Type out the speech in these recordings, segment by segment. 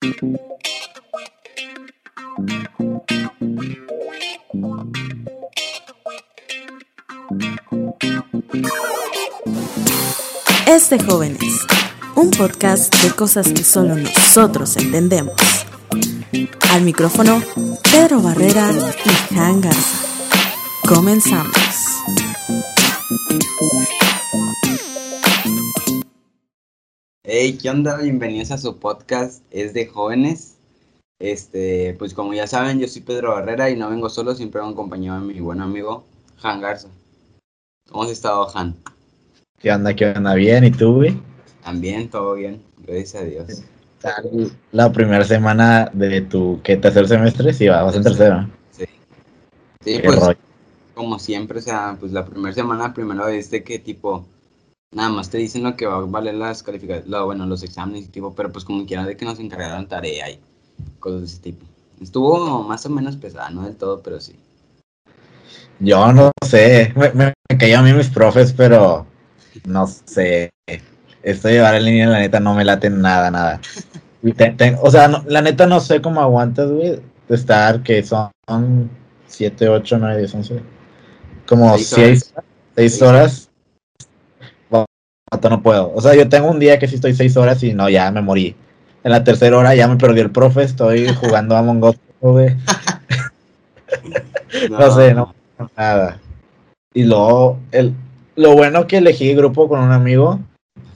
Es de jóvenes, un podcast de cosas que solo nosotros entendemos. Al micrófono, Pedro Barrera y Jan Garza. Comenzamos. Hey, ¿qué onda? Bienvenidos a su podcast Es de jóvenes. Este, pues como ya saben, yo soy Pedro Barrera y no vengo solo, siempre vengo acompañado de mi buen amigo Han Garza. ¿Cómo has estado, Han? ¿Qué onda? ¿Qué onda? Bien, ¿y tú, güey? También, todo bien, gracias a Dios. La primera semana de tu, ¿qué? ¿Tercer semestre? Sí, va, vas en tercero. Sí. Sí, Qué pues, rollo. como siempre, o sea, pues la primera semana, primero de que tipo, nada más te dicen lo que va a valer las calificaciones, bueno, los exámenes y tipo, pero pues como quiera de que nos encargaran tarea y cosas de ese tipo. Estuvo más o menos pesada, no del todo, pero sí. Yo no sé, me, me, me caían a mí mis profes, pero no sé. Esto de llevar en línea, la neta, no me late nada, nada. O sea, no- la neta no sé cómo aguantas, güey, de estar, que son 7, 8, 9, 10, 11. Como Seis 6 seis horas. No puedo. O sea, yo tengo un día que sí estoy 6 horas y no, ya me morí. En la tercera hora ya me perdió el profe, estoy jugando a Among Us, güey. No sé, no. Nada. Y luego, el, lo bueno que elegí grupo con un amigo,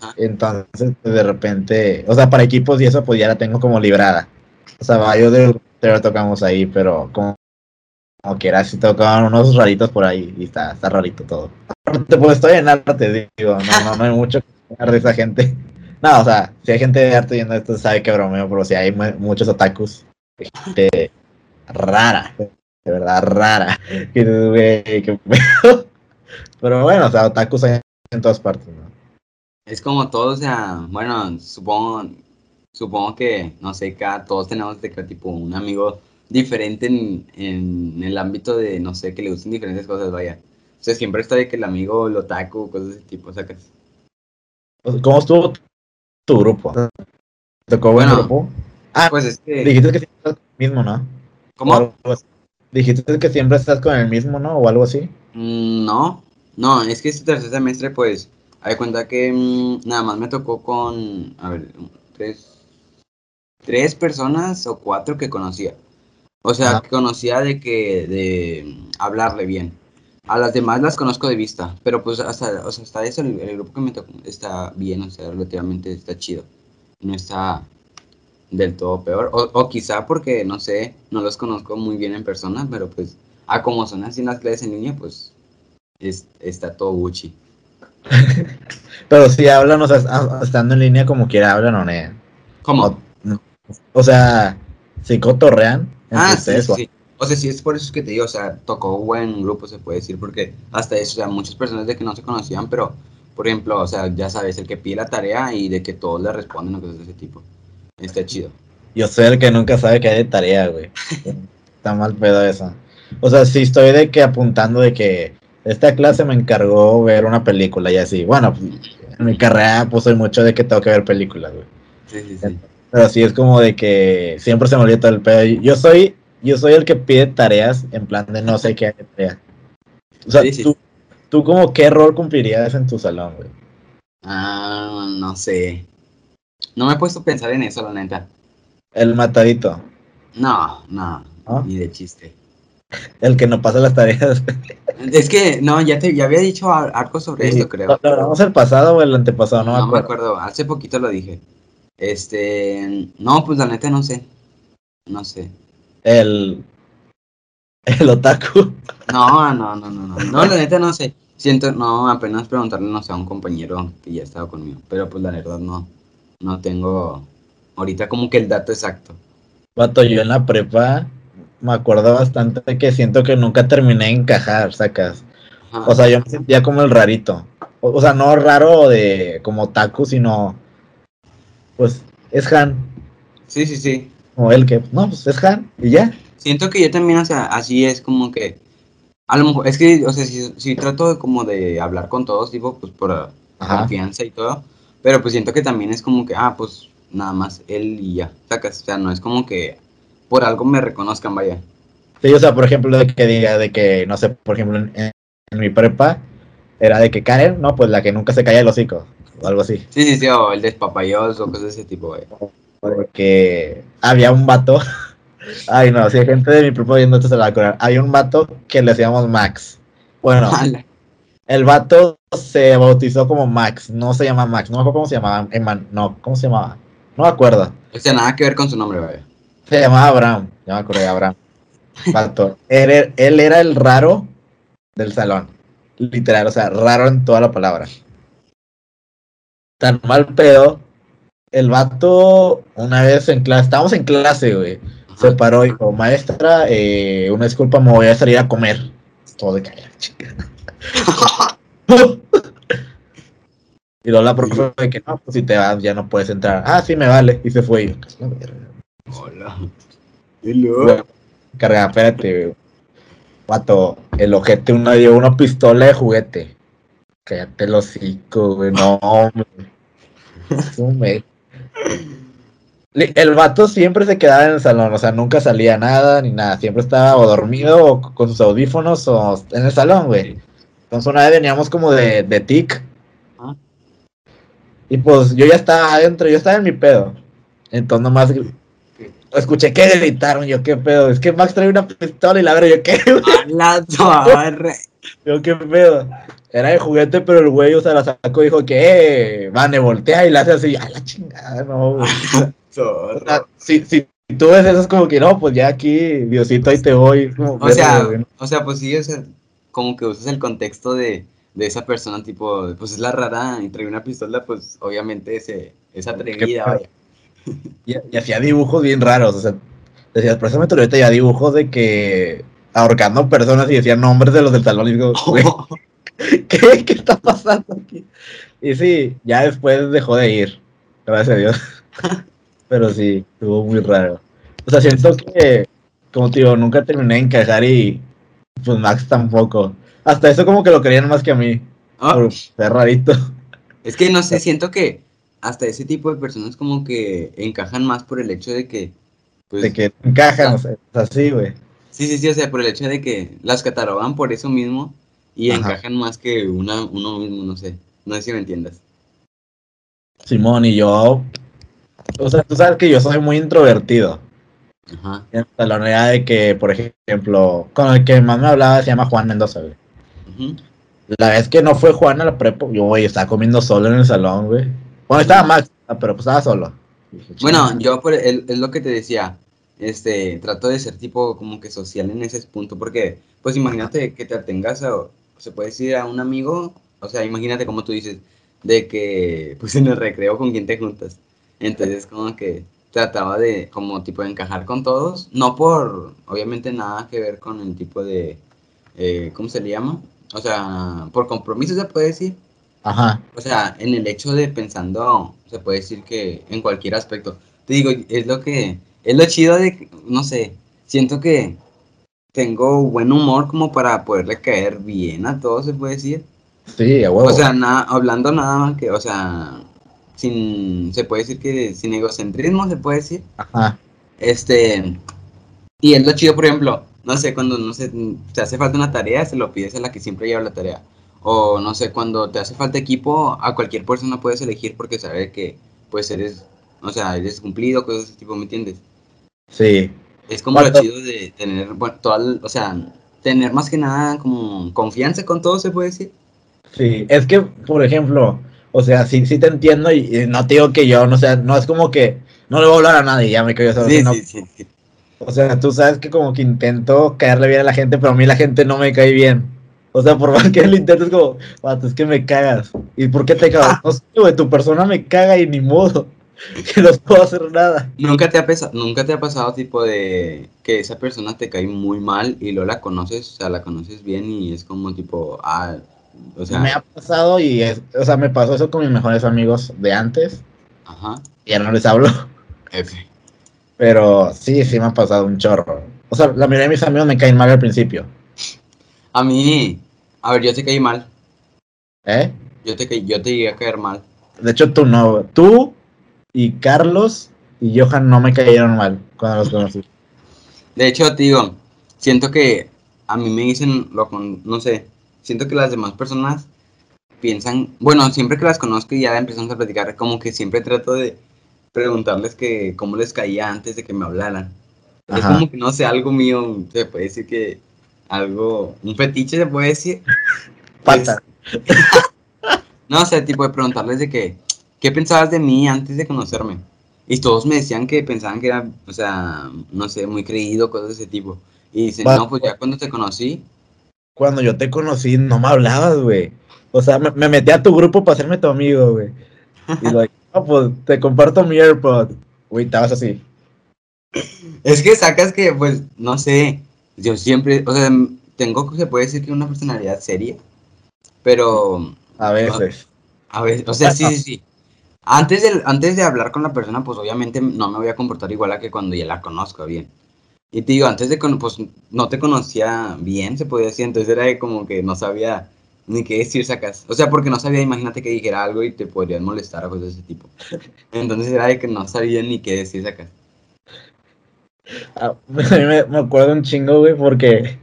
Ajá. entonces pues, de repente, o sea, para equipos y eso, pues ya la tengo como librada. O sea, varios de pero tocamos ahí, pero como, como quiera, así tocaban unos raritos por ahí y está, está rarito todo. Aparte, Pues estoy en arte, digo, no, no, no hay mucho que hablar de esa gente. No, o sea, si hay gente de arte viendo esto, sabe que bromeo, pero si hay mu- muchos otakus, gente rara, de verdad rara. Pero bueno, o sea, otakus hay en todas partes, ¿no? Es como todo, o sea, bueno, supongo, supongo que, no sé, cada, todos tenemos de que tipo un amigo diferente en, en el ámbito de, no sé, que le gusten diferentes cosas, vaya. O sea, siempre está de que el amigo, el otaku, cosas de ese tipo, sacas. ¿Cómo estuvo tu grupo? ¿Te tocó buen Bueno, grupo? Ah, Pues es que, dijiste que siempre estás con el mismo, ¿no? ¿cómo? Dijiste que siempre estás con el mismo, ¿no? O algo así. Mm, No, no, es que este tercer semestre, pues, hay cuenta que mm, nada más me tocó con, a ver, tres, tres personas o cuatro que conocía. O sea, conocía de que, de hablarle bien. A las demás las conozco de vista, pero pues hasta, o sea, hasta eso el, el grupo que me tocó está bien, o sea, relativamente está chido. No está del todo peor. O, o quizá porque, no sé, no los conozco muy bien en persona, pero pues, a como son así las clases en línea, pues es- está todo Gucci. Pero si hablan, o sea, estando en línea como quiera hablan o no. ¿Cómo? O, o sea, si cotorrean Ah, sí, sí, o- sí. Sea, sí es por eso que te digo, o sea, tocó buen grupo, se puede decir, porque hasta eso, o sea, muchas personas de que no se conocían, pero, por ejemplo, o sea, ya sabes, el que pide la tarea y de que todos le responden o cosas de ese tipo. Está chido. Yo soy el que nunca sabe que hay de tarea, güey. Está mal pedo eso. O sea, si estoy de que apuntando de que esta clase me encargó ver una película y así. Bueno, en mi carrera pues soy mucho de que tengo que ver películas, güey. Sí, sí, sí. Pero sí es como de que siempre se me olvida todo el pedo. Yo soy, yo soy el que pide tareas en plan de no sé qué hay tarea. O sea, Sí, sí. tú, tú como qué rol cumplirías en tu salón, güey. Ah, no sé. No me he puesto a pensar en eso, la neta. El matadito, No, no, ¿No? ni de chiste. el que no pasa las tareas. Es que, no, ya te ya había dicho algo sobre esto, creo. Lo, hablamos el pasado o el antepasado, no, No, me acuerdo, hace poquito lo dije. Este, no, pues la neta no sé. No sé. El, el otaku. No, no, no, no, no. No, la neta no sé. Siento, no, apenas preguntarle, no sé, a un compañero que ya estaba conmigo. Pero pues la verdad no, no tengo ahorita como que el dato exacto. Vato, yo en la prepa me acuerdo bastante que siento que nunca terminé de encajar, sacas. Ajá. O sea, yo me sentía como el rarito. O, o sea, no raro de como otaku, sino pues es Han. sí, sí, sí. Como él que, no, pues es Han y ya. Siento que yo también, o sea, así es como que, a lo mejor, es que, o sea, si, si trato de como de hablar con todos, tipo, pues por Ajá. confianza y todo, pero pues siento que también es como que, ah, pues nada más él y ya. Sacas, o sea, no es como que por algo me reconozcan, vaya. Sí, o sea, por ejemplo, de que diga de que, no sé, por ejemplo, en, en mi prepa, era de que Karen, no, pues la que nunca se calla el hocico, o algo así. Sí, sí, sí, o el despapayoso, cosas de ese tipo, vaya. Porque había un vato, ay no, si hay gente de mi prepa viendo esto se la va hay un vato que le decíamos Max. Bueno, el vato se bautizó como Max, no se llama Max, no me acuerdo cómo se llamaba, Eman- no, ¿cómo se llamaba? No me acuerdo. O sea, nada que ver con su nombre, vaya. Se llamaba Abraham, ya me de Abraham. Vato. Él, er- él era el raro del salón. Literal, o sea, raro en toda la palabra. Tan mal pedo. El vato, una vez en clase, estábamos en clase, güey. Se paró y dijo, maestra, eh, una disculpa, me voy a salir a comer. Todo de callar, chica. y luego la profe de que no, pues si te vas ya no puedes entrar. Ah, sí, me vale. Y se fue. Y yo, "¿Qué es la verga?". Hola. Bueno, carga, espérate, güey. Vato, el ojete una dio una pistola de juguete. Cállate el hocico, güey. No, hombre. El vato siempre se quedaba en el salón, o sea, nunca salía nada ni nada. Siempre estaba o dormido o con sus audífonos o en el salón, güey. Entonces una vez veníamos como de, de tic. Ajá. Y pues yo ya estaba adentro, yo estaba en mi pedo. Entonces nomás escuché que gritaron, yo qué pedo. Es que Max trae una pistola y la verdad, yo qué, güey? Yo qué pedo. Era de juguete, pero el güey, o sea, la sacó y dijo que, eh, Vane, voltea y la hace así, a la chingada, no, güey. O sea, si, si tú ves eso es como que no, pues ya aquí, Diosito, ahí te voy. como, O sea, o sea, pues sí, o sea, como que usas el contexto de, de esa persona, tipo, pues es la rara y trae una pistola, pues obviamente ese, es atrevida, vaya. y, y hacía dibujos bien raros, o sea, decía, precisamente ahorita ya dibujos de que ahorcando personas y decía nombres de los del salón y digo, güey, ¿qué, ¿qué está pasando aquí? Y sí, ya después dejó de ir, gracias a Dios. Pero sí, estuvo muy raro. O sea, siento que, como te digo, nunca terminé de encajar y pues Max tampoco. Hasta eso como que lo querían más que a mí, Ah, por ser rarito. es que no sé, siento que hasta ese tipo de personas como que encajan más por el hecho de que, pues, De que encajan, o sea, es así, güey. Sí, sí, sí, o sea, por el hecho de que las catalogan por eso mismo y Ajá. encajan más que una, uno mismo, no sé, no sé si me entiendas. Simón y yo, o sea, tú sabes que yo soy muy introvertido. Ajá. En el salón era de que, por ejemplo, con el que más me hablaba se llama Juan Mendoza, güey. ujú. La vez que no fue Juan a la prepa, yo, güey, estaba comiendo solo en el salón, güey. Bueno, estaba Max, pero pues estaba solo. Dije, Bueno, yo por el- es lo que te decía, este, trato de ser tipo como que social en ese punto, porque, pues imagínate que te atengas a, se puede decir a un amigo, o sea, imagínate como tú dices, de que, pues en el recreo con quién te juntas, entonces como que trataba de, como tipo de encajar con todos, no por, obviamente nada que ver con el tipo de, eh, ¿cómo se le llama? O sea, por compromiso se puede decir, Ajá. o sea, en el hecho de pensando, se puede decir que en cualquier aspecto. Te digo, es lo que, es lo chido de, que, no sé, siento que tengo buen humor como para poderle caer bien a todos, se puede decir. Sí, a huevo. O sea, nada, hablando nada más que, o sea, sin, se puede decir que sin egocentrismo, se puede decir. Ajá. Este, y es lo chido, por ejemplo, no sé, cuando no sé, te hace falta una tarea, se lo pides a la que siempre lleva la tarea. O no sé, cuando te hace falta equipo, a cualquier persona puedes elegir porque sabe que pues eres, o sea, eres cumplido, cosas de ese tipo, ¿me entiendes? Sí. Es como lo Cuando- chido de tener, bueno, toda, o sea, tener más que nada como confianza con todo, se puede decir. Sí, es que, por ejemplo, o sea, sí, sí te entiendo y, y no te digo que yo, no sé, no es como que no le voy a hablar a nadie, ya me cayó solo. Sí, sí, sí, sí. O sea, tú sabes que como que intento caerle bien a la gente, pero a mí la gente no me cae bien. O sea, por más que lo intentes, como, vato, es que me cagas. ¿Y por qué te cagas? No sé, güey, tu persona me caga y ni modo. Que no puedo hacer nada. ¿Nunca te, ha pesa- ¿Nunca te ha pasado tipo de que esa persona te cae muy mal y luego la conoces, o sea, la conoces bien y es como tipo, ah, o sea, me ha pasado y, es, o sea, me pasó eso con mis mejores amigos de antes. ajá, Ya no les hablo. F. Pero sí, sí me ha pasado un chorro. O sea, la mayoría de mis amigos me caen mal al principio. A mí, a ver, yo te caí mal, ¿Eh? yo te, caí- yo te llegué a caer mal. De hecho, tú no. Tú y Carlos y Johan no me cayeron mal cuando los conocí. De hecho, te digo, siento que a mí me dicen, lo con, no sé, siento que las demás personas piensan, bueno, siempre que las conozco y ya empezamos a platicar, como que siempre trato de preguntarles que cómo les caía antes de que me hablaran. Es como que no sé, algo mío, se puede decir que algo, un fetiche se puede decir. Pata. No, o sea, tipo de preguntarles de que, ¿qué pensabas de mí antes de conocerme? Y todos me decían que pensaban que era, o sea, no sé, muy creído, cosas de ese tipo. Y dicen, Va- no, pues ya cuando te conocí, Cuando yo te conocí, no me hablabas, güey. O sea, me, me metí a tu grupo para hacerme tu amigo, güey. Y lo no, pues te comparto mi AirPod. Güey, estabas así. es que sacas que, pues, no sé, yo siempre, o sea, tengo, se puede decir que una personalidad seria, pero A veces. A ver, o sea, sí, sí, sí. Antes de, antes de hablar con la persona, pues obviamente no me voy a comportar igual a que cuando ya la conozco bien. Y te digo, antes de pues no te conocía bien, se podía decir, entonces era como que no sabía ni qué decir sacas. O sea, porque no sabía, imagínate que dijera algo y te podrían molestar o cosas de ese tipo. Entonces era de que no sabía ni qué decir sacas. Ah, A mí me, me acuerdo un chingo, güey, porque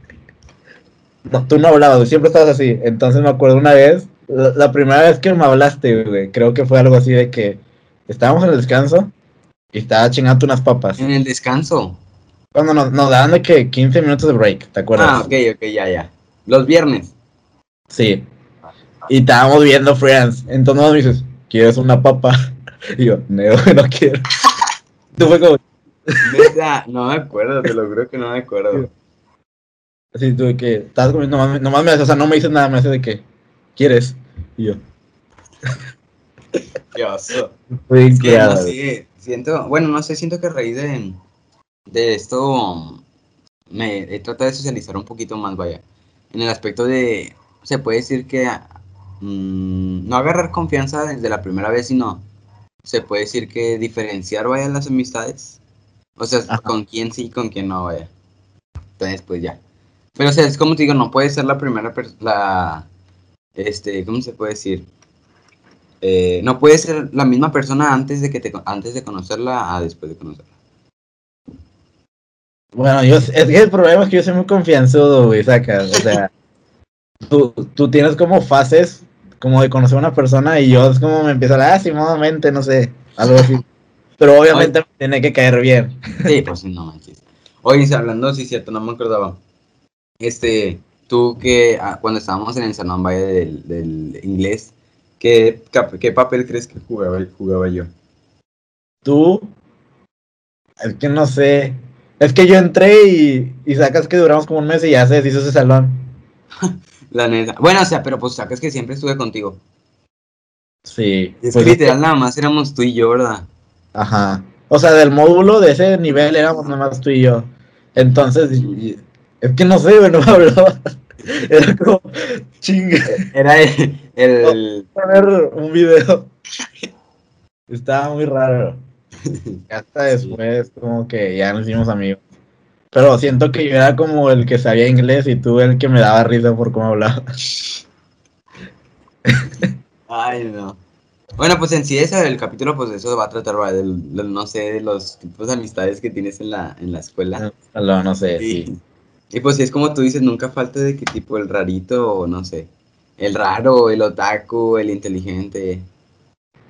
no, tú no hablabas, siempre estabas así. Entonces me acuerdo una vez, la, la primera vez que me hablaste, güey, creo que fue algo así de que estábamos en el descanso y estaba chingando unas papas. En el descanso. Cuando nos, nos daban de que 15 minutos de break, ¿te acuerdas? Ah, ok, ok, ya, ya. Los viernes. Sí. Y estábamos viendo Friends. Entonces me dices, ¿quieres una papa? Y yo, no, no quiero. Tú fue como, no me acuerdo, te lo juro que no me acuerdo. así, tú de que, estás comiendo, nomás, nomás me haces, o sea, no me dices nada, me haces de que, ¿quieres? Y yo, Qué no sé, siento, bueno, no sé, siento que a raíz de, de esto me he tratado de socializar un poquito más, vaya. En el aspecto de, se puede decir que mm, no agarrar confianza desde la primera vez, sino se puede decir que diferenciar, vaya, las amistades. O sea, Ajá. con quién sí y con quién no, vaya. Entonces, pues ya. Pero, o sea, es como te digo, no puede ser la primera persona, la, este, ¿cómo se puede decir? Eh, no puede ser la misma persona antes de que te, antes de conocerla a después de conocerla. Bueno, yo, es que el problema es que yo soy muy confianzudo, güey, sacas, o sea, tú, tú tienes como fases, como de conocer a una persona y yo es como me empiezo a ah, sí, nuevamente, no sé, algo así. Pero obviamente me tiene que caer bien. Sí, pues no manches. Oye, hablando, sí, cierto, no me acordaba. Este, tú que ah, cuando estábamos en el salón vaya del, del inglés, ¿qué, cap- ¿qué papel crees que jugaba, jugaba yo? Tú, es que no sé, es que yo entré y, y sacas que duramos como un mes y ya se deshizo ese salón. La neta. Bueno, o sea, pero pues sacas que siempre estuve contigo. Sí. Es pues, que literal nada más éramos tú y yo, ¿verdad? Ajá. O sea, del módulo de ese nivel éramos nada más tú y yo. Entonces, es que no sé, güey, no me hablaba. Era como, chinga, Era el, el- a ver un video. Estaba muy raro. Hasta después, como que ya nos hicimos amigos. Pero siento que yo era como el que sabía inglés y tú el que me daba risa por cómo hablaba. Ay, no. Bueno, pues en sí ese el capítulo, pues eso va a tratar, del, del, no sé, de los tipos de amistades que tienes en la, en la escuela. No, no sé, sí. Y pues sí, es como tú dices, nunca falta de que tipo el rarito o no sé, el raro, el otaku, el inteligente.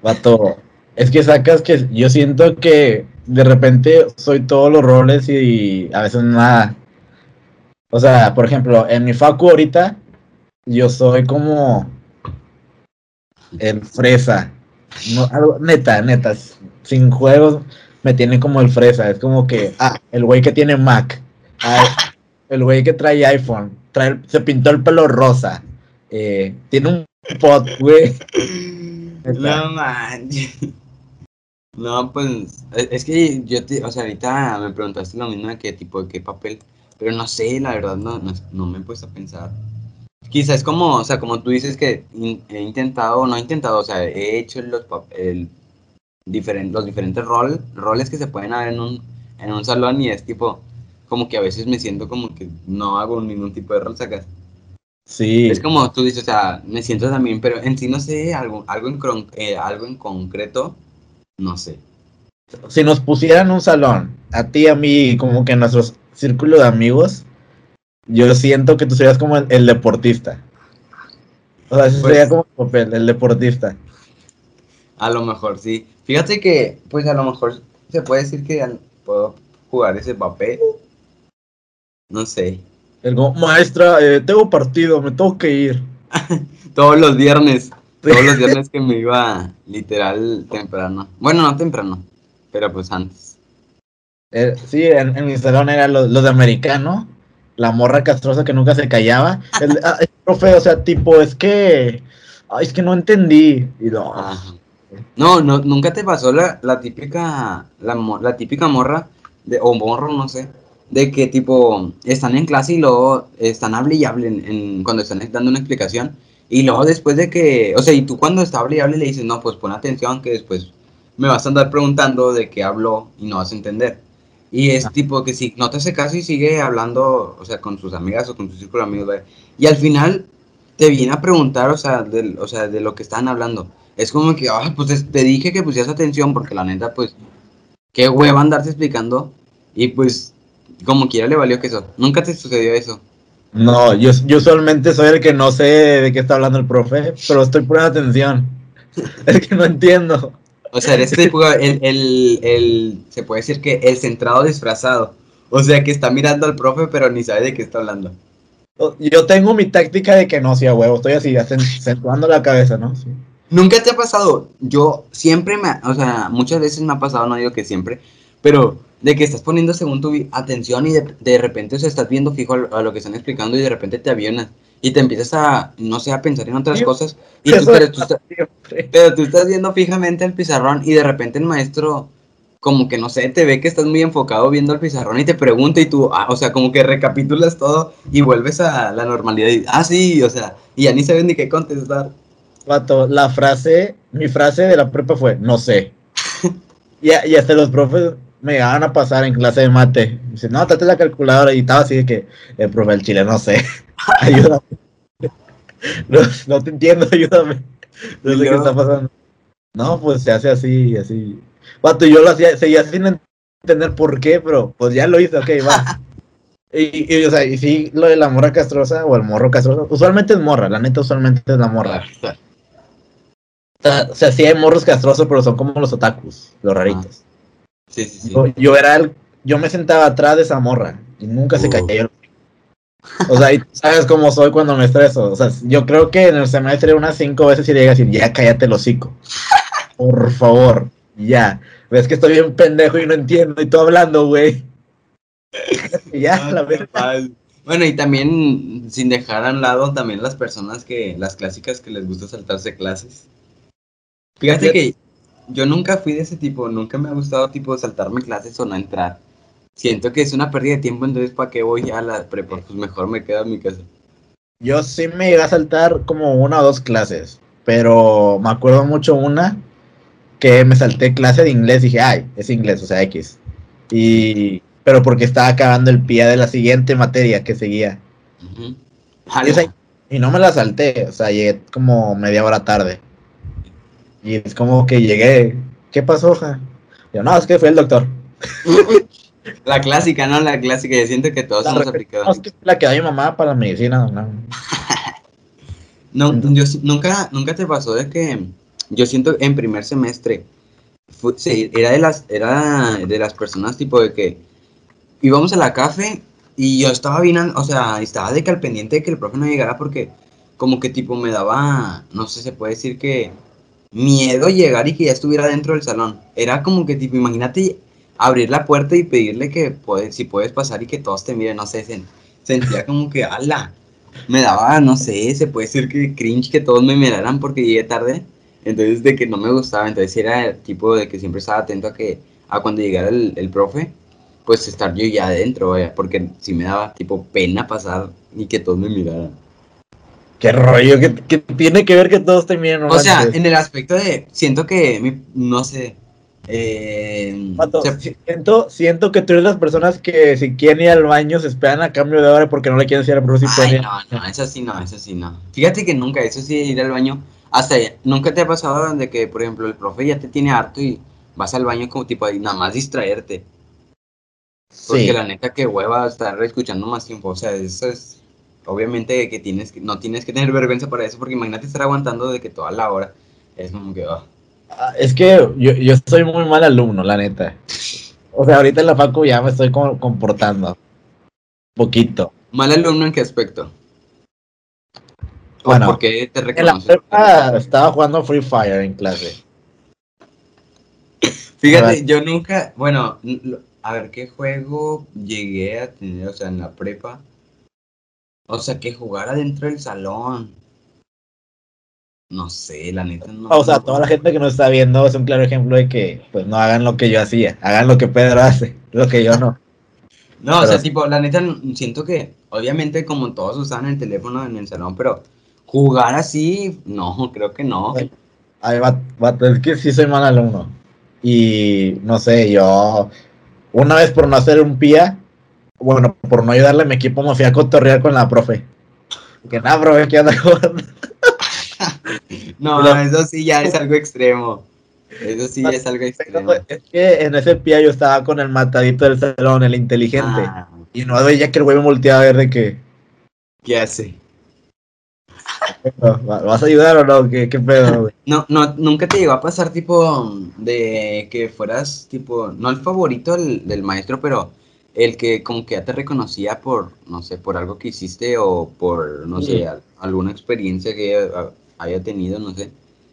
Vato, es que sacas que yo siento que de repente soy todos los roles y a veces nada. O sea, por ejemplo, en mi facu ahorita, yo soy como el fresa. Neta, neta, sin juegos me tiene como el fresa. Es como que, ah, el güey que tiene Mac. Ah, el güey que trae iPhone. Trae, se pintó el pelo rosa. eh, tiene un pot, güey. No manches. No, pues es es que yo te, o sea, ahorita me preguntaste lo mismo de qué tipo, de qué papel, pero no sé, la verdad no, no, no me he puesto a pensar. Quizás como, o sea, como tú dices que he intentado, no he intentado, o sea, he hecho los, el, los diferentes rol, roles que se pueden haber en un, en un salón y es tipo, como que a veces me siento como que no hago ningún tipo de rol, sacas. Sí. Es como tú dices, o sea, me siento también, pero en sí no sé, algo, algo, en, eh, algo en concreto, no sé. si nos pusieran un salón, a ti, a mí, como que en nuestro círculo de amigos, yo siento que tú serías como el, el deportista. O sea, ese Pues- sería como el papel, el deportista. A lo mejor sí. Fíjate que, pues a lo mejor se puede decir que puedo jugar ese papel. No sé. El maestra, eh, tengo partido, me tengo que ir. Todos los viernes. Todos los viernes que me iba literal temprano. Bueno, no temprano, pero pues antes. Eh, sí, en, en mi salón eran los, los de americano, la morra castrosa que nunca se callaba. El, ah, el profe, o sea, tipo, es que, ay, es que no entendí. Y no, Ajá. No, no, nunca te pasó la, la típica, la, la típica morra, de, o morro, no sé, de que tipo, están en clase y luego están hable y hable en, cuando están dando una explicación, y luego después de que, o sea, y tú cuando está hable y hable le dices, no, pues pon atención que después me vas a andar preguntando de qué habló y no vas a entender. Y es Ah. tipo que si no te hace caso y sigue hablando, o sea, con sus amigas o con su círculo de amigos, y al final te viene a preguntar, o sea, del, o sea, de lo que están hablando. Es como que, ah, pues es- te dije que pusieras atención porque la neta, pues, qué hueva andarse explicando. Y pues, como quiera le valió que eso. Nunca te sucedió eso. no, yo, yo usualmente soy el que no sé de qué está hablando el profe, pero estoy poniendo atención. Es que no entiendo. O sea, eres tipo el, el, el, se puede decir que el centrado disfrazado. O sea, que está mirando al profe, pero ni sabe de qué está hablando. Yo tengo mi táctica de que no, sí, a huevo, estoy así, acen- acentuando la cabeza, ¿no? Sí. ¿Nunca te ha pasado? Yo siempre me, o sea, muchas veces me ha pasado, no digo que siempre, pero de que estás poniendo según tu atención y de, de repente, o sea, estás viendo fijo a lo, que están explicando y de repente te avionas y te empiezas a, no sé, a pensar en otras cosas y tú, pero, tú estás- siempre. pero tú estás viendo fijamente el pizarrón y de repente el maestro, como que no sé, te ve que estás muy enfocado viendo el pizarrón y te pregunta y tú, ah, o sea, como que recapitulas todo y vuelves a la normalidad y, ah, sí, o sea, y ya ni sabes ni qué contestar. Vato, la frase, mi frase de la prepa fue, no sé. y, y hasta los profes me llegaban a pasar en clase de mate. Dice, no, trate la calculadora. Y estaba así de que, el profe del chile, no sé. ayúdame. no, no te entiendo, ayúdame. No sé qué está pasando. No, pues se hace así, así. Vato, yo lo hacía, seguía sin entender por qué, pero pues ya lo hice, ok, va. Y, y, o sea, y sí, lo de la morra castrosa o el morro castroso, usualmente es morra, la neta usualmente es la morra. O sea, o sea, sí hay morros castrosos, pero son como los otakus, los raritos. Sí, sí, sí. Yo, yo era el, yo me sentaba atrás de esa morra y nunca se cayó. O sea, y tú sabes cómo soy cuando me estreso. O sea, yo creo que en el semestre unas cinco veces le llega a decir, ya cállate el hocico. Por favor, ya. Ves que estoy bien pendejo y no entiendo y tú hablando, güey. Y ya, Ah, la verdad. Bueno, y también, sin dejar a un lado, también las personas que, las clásicas que les gusta saltarse clases. Fíjate que yo nunca fui de ese tipo, nunca me ha gustado tipo saltarme clases o no entrar. Siento que es una pérdida de tiempo, entonces ¿para qué voy a la prepa? Pues mejor me quedo en mi casa. Yo sí me iba a saltar como una o dos clases, pero me acuerdo mucho una que me salté clase de inglés y dije, ay, es inglés, o sea, X. Y, pero porque estaba acabando el pie de la siguiente materia que seguía. Ujú. Y, esa- y no me la salté, o sea, llegué como media hora tarde. Y es como que llegué, ¿qué pasó, ja? Yo, no, es que fue el doctor. La clásica, ¿no? La clásica, yo siento que todos La hemos aplicado. No, es que la que da mi mamá para la medicina. no. No, yo nunca, nunca te pasó de que yo siento en primer semestre fu- sí, era de las era de las personas tipo de que íbamos a la café y yo estaba bien, o sea, estaba de que al pendiente de que el profe no llegara porque como que tipo me daba, no sé, se puede decir que miedo llegar y que ya estuviera dentro del salón. Era como que tipo, imagínate abrir la puerta y pedirle que puedes, si puedes pasar y que todos te miren, no sé, sen- sentía como que, ala, me daba, no sé, se puede decir que cringe que todos me miraran porque llegué tarde. Entonces, de que no me gustaba. Entonces, era el tipo de que siempre estaba atento a que, a cuando llegara el, profe, pues estar yo ya adentro, vaya, porque si me daba tipo pena pasar y que todos me miraran. Qué rollo, que, que tiene que ver que todos te miren. no O sea, en el aspecto de, siento que, mi- no sé, eh, Vato, se- siento, siento que tú eres las personas que si quieren ir al baño se esperan a cambio de hora porque no le quieren decir pueden Ay, ir. no, no, eso sí no, eso sí no. Fíjate que nunca, eso sí, ir al baño, hasta nunca te ha pasado donde que, por ejemplo, el profe ya te tiene harto y vas al baño como tipo ahí, nada más distraerte. Porque Sí, la neta que hueva estar escuchando más tiempo, o sea, eso es obviamente que tienes que no tienes que tener vergüenza para eso, porque imagínate estar aguantando de que toda la hora es como que. Ah, es que yo, yo soy muy mal alumno, la neta. O sea, ahorita en la facu ya me estoy comportando. Poquito. mal alumno en qué aspecto. ¿O Bueno, por qué te En la prepa estaba jugando Free Fire en clase. Fíjate, yo nunca, bueno, a ver qué juego llegué a tener, o sea, en la prepa. O sea, que jugara dentro del salón. No sé, la neta no. O sea, no- toda la gente que nos está viendo es un claro ejemplo de que pues no hagan lo que yo hacía, hagan lo que Pedro hace, lo que yo no. No, o sea, tipo, la neta siento que, obviamente, como todos usaban el teléfono en el salón, pero jugar así, no, creo que no. Ay. Ay, va- vato, es que sí soy mal alumno. Y no sé, yo una vez por no hacer un pía, bueno, por no ayudarle a mi equipo, me fui a cotorrear con la profe. Que nada, profe, ¿qué anda jugando? No, Pero- eso sí ya es algo extremo. Eso sí ya es algo extremo. Es que en ese pía yo estaba con el matadito del salón, el inteligente. Ah, Y no veía que el güey me volteaba a ver de que, ¿Qué hace? ¿va- ¿vas a ayudar o no? ¿Qué, qué pedo, güey? No, no, nunca te llegó a pasar tipo de que fueras tipo, no el favorito del, del maestro, pero el que como que ya te reconocía por, no sé, por algo que hiciste o por, no Sí. sé, al- alguna experiencia que haya, haya tenido, no sé.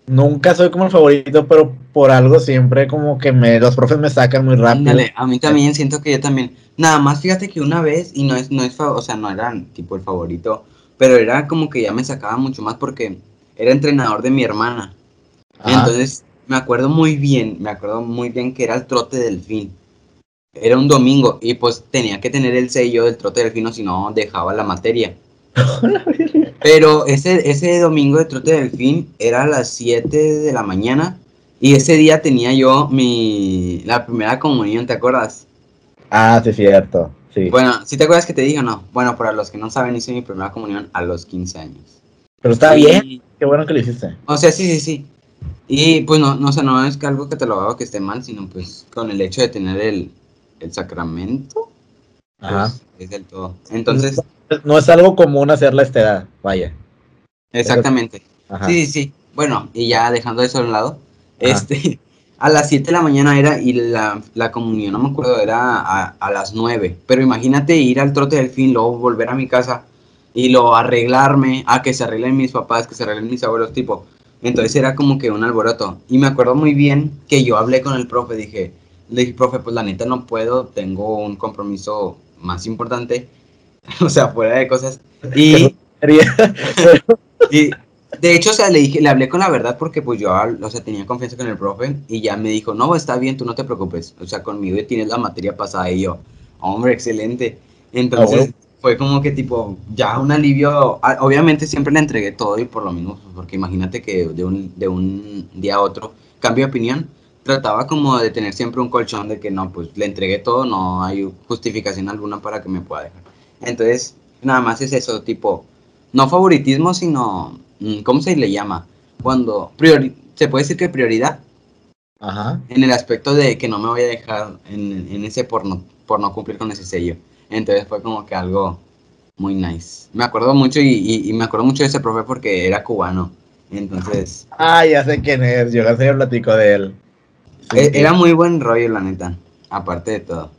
Nunca soy como el favorito, pero por algo siempre como que me, los profes me sacan muy rápido. Ándale, a mí también siento que yo también. Nada más fíjate que una vez, y no es, no es, o sea, no era tipo el favorito, pero era como que ya me sacaba mucho más porque era entrenador de mi hermana. Ajá. Entonces, me acuerdo muy bien, me acuerdo muy bien que era el trote del fin. Era un domingo y pues tenía que tener el sello del trote del fin o si no dejaba la materia. Pero ese, ese domingo de trote del fin era a las 7 de la mañana y ese día tenía yo mi la primera comunión, ¿te acuerdas? Ah, sí, cierto. Sí. Bueno, ¿sí te acuerdas que te dije o no? Bueno, para los que no saben, hice mi primera comunión a los 15 años. pero está Y- bien. Qué bueno que lo hiciste. O sea, sí, sí, sí. Y pues no, no, o sea, no es que algo que te lo haga que esté mal, sino pues con el hecho de tener el, el sacramento, pues, Ajá. es del todo. Entonces, No es algo común hacerla a esta edad, vaya. exactamente. Ajá. Sí, sí, sí. Bueno, y ya dejando eso a un lado, Ajá. este, a las 7 de la mañana era y la, la comunión, no me acuerdo, era a, a las 9. Pero imagínate ir al trote del fin, luego volver a mi casa y luego arreglarme, a que se arreglen mis papás, que se arreglen mis abuelos, tipo. Entonces era como que un alboroto. Y me acuerdo muy bien que yo hablé con el profe, dije, le dije, profe, pues la neta no puedo, tengo un compromiso más importante, o sea, fuera de cosas. Y y de hecho, o sea, le dije, le hablé con la verdad porque pues yo, o sea, tenía confianza con el profe y ya me dijo, no, está bien, tú no te preocupes, o sea, conmigo tienes la materia pasada y yo, hombre, excelente. Entonces, Ah, bueno. fue como que tipo, ya un alivio, Ah, obviamente siempre le entregué todo y por lo mismo, pues, porque imagínate que de un, de un día a otro cambio de opinión, trataba como de tener siempre un colchón de que no, pues le entregué todo, no hay justificación alguna para que me pueda dejar. Entonces, nada más es eso, tipo, no favoritismo, sino, mm, ¿cómo se le llama? Cuando, priori se puede decir que prioridad, Ajá. en el aspecto de que no me voy a dejar en, en ese por no, por no cumplir con ese sello. Entonces fue como que algo muy nice. Me acuerdo mucho y, y- y me acuerdo mucho de ese profe porque era cubano. Entonces, Ah, ya sé quién es. Yo casi platico de él. E- era muy buen rollo, la neta. Aparte de todo.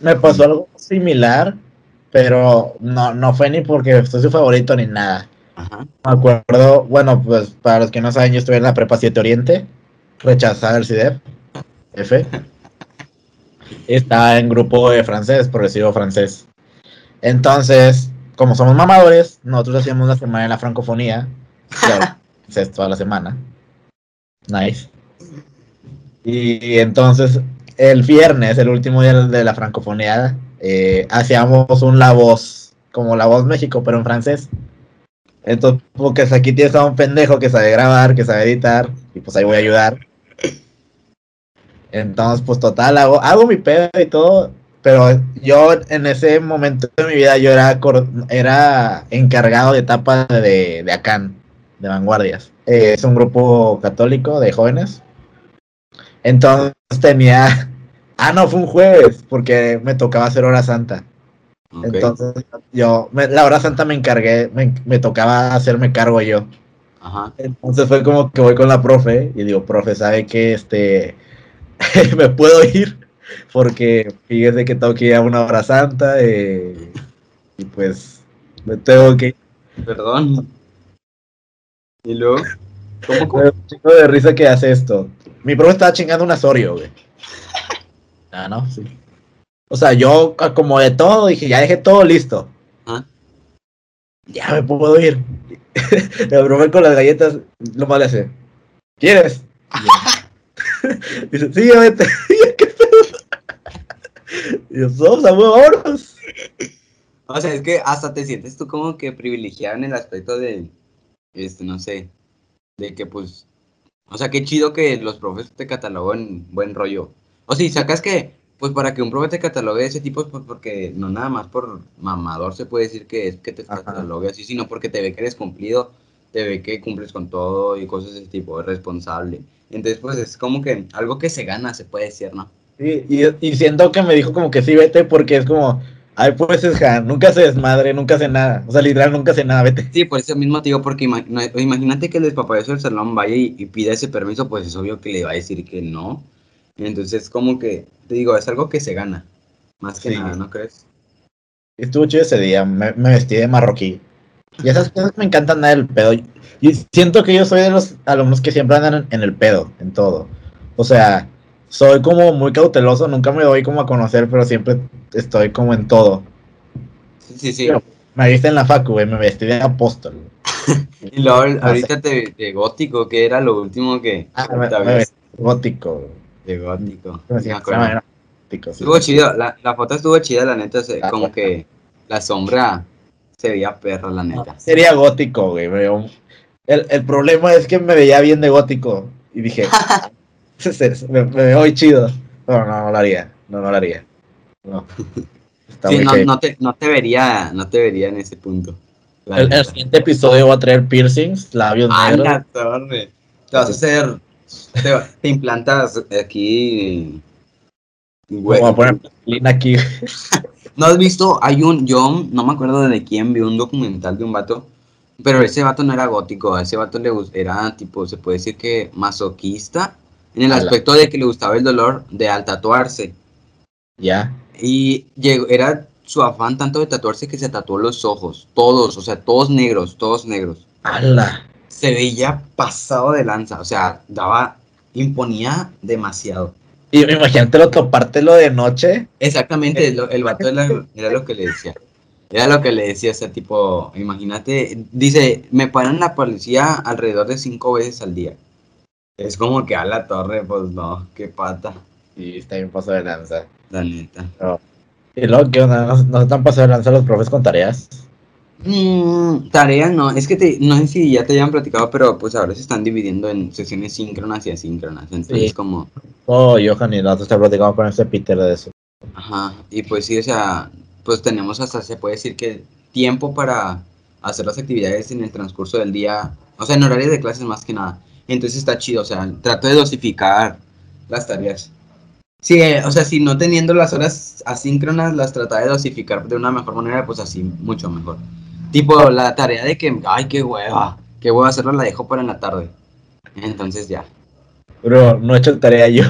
Me pasó algo similar, pero no, no fue ni porque soy su favorito ni nada. Ajá. Me acuerdo, bueno, pues para los que no saben, yo estuve en la prepa 7 Oriente, rechazada el CIDEP, F. Estaba en grupo de francés, progresivo francés. Entonces, como somos mamadores, nosotros hacíamos la semana en la francofonía. Claro, es toda la semana. Nice. Y entonces, el viernes, el último día de la francofonía, eh, hacíamos un La Voz, como La Voz México, pero en francés. Entonces, porque aquí tienes a un pendejo que sabe grabar, que sabe editar, y pues ahí voy a ayudar. Entonces, pues total, hago, hago mi pedo y todo, pero yo en ese momento de mi vida yo era, era encargado de etapa de, de ACAN, de Vanguardias. Eh, es un grupo católico de jóvenes. Entonces tenía. Ah, no, fue un jueves, porque me tocaba hacer hora santa. Entonces yo, me- la hora santa me encargué, me, me tocaba hacerme cargo yo. Ajá. Entonces fue como que voy con la profe y digo, profe, ¿sabe que este me puedo ir? Porque fíjese que tengo que ir a una hora santa eh, y pues me tengo que ir. Perdón. ¿Y luego? ¿Cómo? cómo? Me de risa que hace esto. Mi profe estaba chingando un Asorio, güey. Ah, no, sí. O sea, yo como de todo, dije, ya dejé todo listo. Ah. Ya me puedo ir. El profe con las galletas, lo le hace. ¿Quieres? Dice, sí, vete. ¿qué pedo? Y yo, "Vamos, a huevo, vámonos". O sea, es que hasta te sientes tú como que privilegiado en el aspecto de, este, no sé, de que pues, o sea, qué chido que los profes te cataloguen buen rollo. O si sacas que, pues para que un profe te catalogue de ese tipo, pues porque no nada más por mamador se puede decir que es que te Ajá. catalogue así, sino porque te ve que eres cumplido, te ve que cumples con todo y cosas de ese tipo, es responsable. Entonces, pues es como que algo que se gana, se puede decir, ¿no? Sí, y, y siento que me dijo como que sí, vete, porque es como, ay, pues es Han, nunca se desmadre, nunca hace nada. O sea, literal, nunca hace nada, vete. Sí, por eso mismo te digo, porque imagínate que el despapallazo del salón vaya y, y pida ese permiso, pues es obvio que le va a decir que no. Entonces, como que, te digo, es algo que se gana, más que Sí. nada, ¿no crees? Estuvo chido ese día, me, me vestí de marroquí. Y esas cosas me encantan nada del pedo. Y siento que yo soy de los alumnos que siempre andan en el pedo, en todo. O sea, soy como muy cauteloso, nunca me doy como a conocer, pero siempre estoy como en todo. Sí, sí, sí. Pero- Me viste en la facu, güey, me vestí de apóstol. Y luego, ahorita te, de gótico, que era lo último que Ah, me, me vestí gótico. güey. de gótico. Me Me siento- acuerdo. era gótico, sí. Estuvo chido, la, la foto estuvo chida, la neta, se- Ah, como que la sombra se veía perra, la neta. Sería gótico, güey. El, el problema es que me veía bien de gótico. Y dije, me, me veo muy chido. No, no, no lo haría. No, no lo haría. No. Está Sí, muy no, no, te, no te vería, no te vería en ese punto. el, el siguiente episodio va a traer piercings, labios ¡A negros. la torre! Te vas a hacer. Te, te implantas aquí. Voy a poner lina aquí. ¿No has visto? Hay un. Yo no me acuerdo de quién vi un documental de un vato. Pero ese vato no era gótico. A ese vato le era tipo, se puede decir que masoquista. En el aspecto de que le gustaba el dolor de al tatuarse. Ya. Y llegó, era su afán tanto de tatuarse que se tatuó los ojos. Todos, o sea, todos negros, todos negros. ¡Hala! se veía pasado de lanza, o sea, daba, imponía demasiado. Y imagínate lo topártelo de noche. Exactamente, lo- el vato era, era lo que le decía. Era lo que le decía ese tipo, imagínate, dice, me paran la policía alrededor de cinco veces al día. Es como que a la torre, pues no, qué pata, Y está bien paso de lanza. la neta. Y luego, ¿qué onda? ¿No, no están pasando de lanza los profes con tareas? Mm, tarea no, es que te, no sé si ya te hayan platicado, pero pues ahora se están dividiendo en sesiones síncronas y asíncronas, entonces Sí. como... Oh, Johan y nosotros te platicamos con este Peter de eso. Ajá, y pues sí, o sea, pues tenemos hasta, se puede decir que tiempo para hacer las actividades en el transcurso del día, o sea, en horarios de clases más que nada. Entonces está chido, o sea, trato de dosificar las tareas. Sí, eh, o sea, si no teniendo las horas asíncronas, las trata de dosificar de una mejor manera, pues así, mucho mejor. Tipo, la tarea de que, ay, qué hueva, qué hueva hacerlo, la dejo para en la tarde. Entonces ya. Bro, no he hecho tarea yo.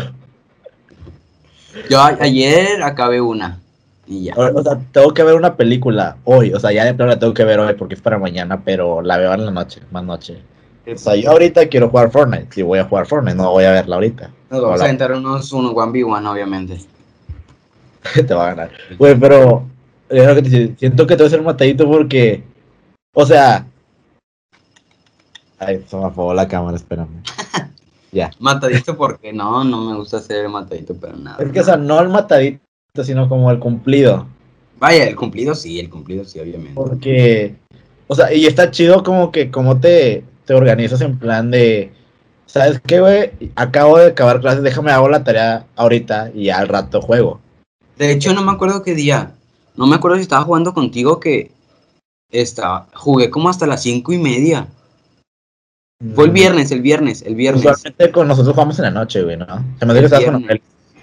Yo a- ayer acabé una y ya. O, o sea, tengo que ver una película hoy. O sea, ya de plano la tengo que ver hoy porque es para mañana, pero la veo en la noche, más noche. O sea, yo ahorita quiero jugar Fortnite. Si voy a jugar Fortnite, no voy a verla ahorita. Nos vamos Hola. a aventar unos, unos 1v1, obviamente. te va a ganar. Güey, pero que te siento que te voy a hacer matadito porque, o sea, ay, se me apagó la cámara, espérame. Ya. Matadito porque no, no me gusta hacer matadito, pero nada. Es que, o sea, no el matadito, sino como el cumplido. Vaya, el cumplido sí, el cumplido sí, obviamente. Porque, o sea, y está chido como que como te, te organizas en plan de, ¿sabes qué, güey? Acabo de acabar clases, déjame hago la tarea ahorita y al rato juego. De hecho, no me acuerdo qué día. No me acuerdo si estaba jugando contigo que estaba, jugué como hasta las cinco y media. Fue el viernes, el viernes, el viernes. Usualmente con nosotros jugamos en la noche, güey, ¿no? Se me hace que estabas con. Aurelio.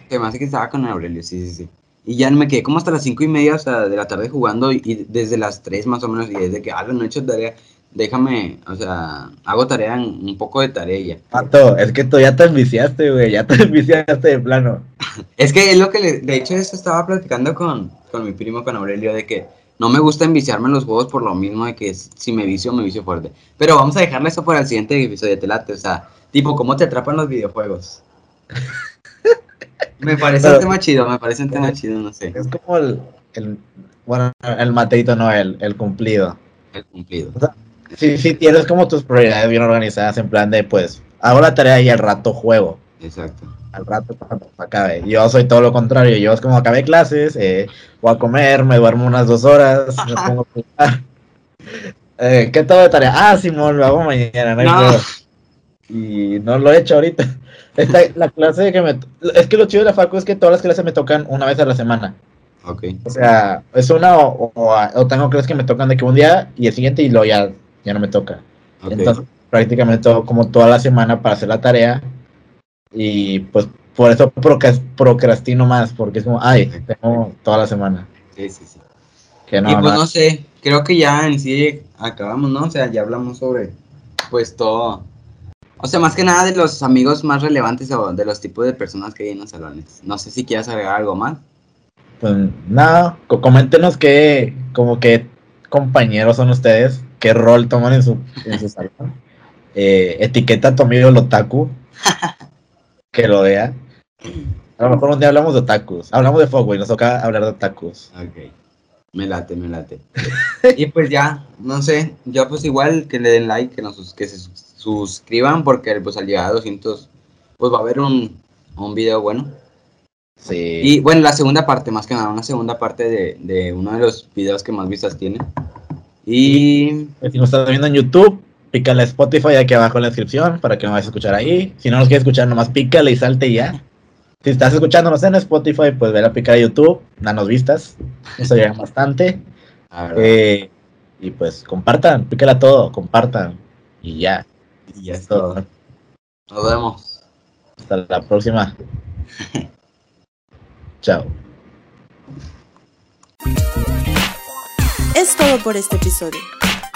Se me hace que estaba con Aurelio, sí, sí, sí. Y ya me quedé como hasta las cinco y media o sea, de la tarde jugando y, y desde las 3 más o menos, y desde que, ah, no he hecho tarea, déjame, o sea, hago tarea, en- un poco de tarea ya. Pato, es que tú ya te enviciaste, güey, ya te enviciaste de plano. Es que es lo que, le- de hecho, eso estaba platicando con, con mi primo, con Aurelio, de que no me gusta enviciarme en los juegos por lo mismo de que si me vicio, me vicio fuerte. Pero vamos a dejarle eso para el siguiente episodio, te late, o sea, tipo, ¿cómo te atrapan los videojuegos? me parece un Pero- tema chido, me parece un tema chido, no sé, Es como el, el bueno, el Mateito no, el, el cumplido. el cumplido. Sí, tienes como tus prioridades bien organizadas en plan de, pues, hago la tarea y al rato juego. Exacto. Al rato cuando acabe. Yo soy todo lo contrario. Yo es como acabé clases, eh, voy a comer, me duermo unas dos horas, me pongo a. Eh, ¿Qué todo de tarea? Ah, Simón, lo hago mañana, no. Y no lo he hecho ahorita. Esta, la clase que me... Es que lo chido de la facu es que todas las clases me tocan una vez a la semana. Ok. O sea, es una o, o, o tengo clases que me tocan de que un día y el siguiente y luego ya, ya no me toca. Entonces, prácticamente todo, como toda la semana para hacer la tarea. Y pues por eso procras- procrastino más, porque es como, ay, tengo toda la semana. sí, sí, sí. Que no, y pues no- sé, creo que ya en sí acabamos, ¿no? O sea, ya hablamos sobre, pues todo. O sea, más que nada de los amigos más relevantes o de los tipos de personas que hay en los salones. No sé si quieras agregar algo más. pues nada, co- coméntenos qué, como qué compañeros son ustedes, qué rol toman en su, en su salón. Eh, etiqueta a tu amigo el otaku, que lo vea. A lo mejor un día hablamos de otakus, hablamos de Fogway, nos toca hablar de otakus. Ok. Me late, me late. y pues ya, no sé, yo pues igual que le den like, que, nos, que se sus- suscriban, porque pues al llegar a 200, pues va a haber un, un video bueno. Sí. Y bueno, la segunda parte, más que nada, una segunda parte de, de uno de los videos que más vistas tiene. Y Si nos estás viendo en YouTube, pícale a Spotify aquí abajo en la descripción para que nos vayas a escuchar ahí. Si no nos quieres escuchar, nomás pícale y salte y ya. Si estás escuchándonos en Spotify, pues ve a picar a YouTube, danos vistas. Eso ayuda bastante. a ver, Eh, y pues compartan, pícale a todo, compartan. Y ya. y ya Es todo. Nos vemos. Hasta la próxima. Chao. Es todo por este episodio.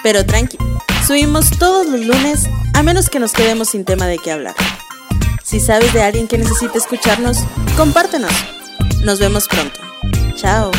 Pero tranqui, subimos todos los lunes a menos que nos quedemos sin tema de qué hablar. Si sabes de alguien que necesite escucharnos, compártenos. Nos vemos pronto. Chao.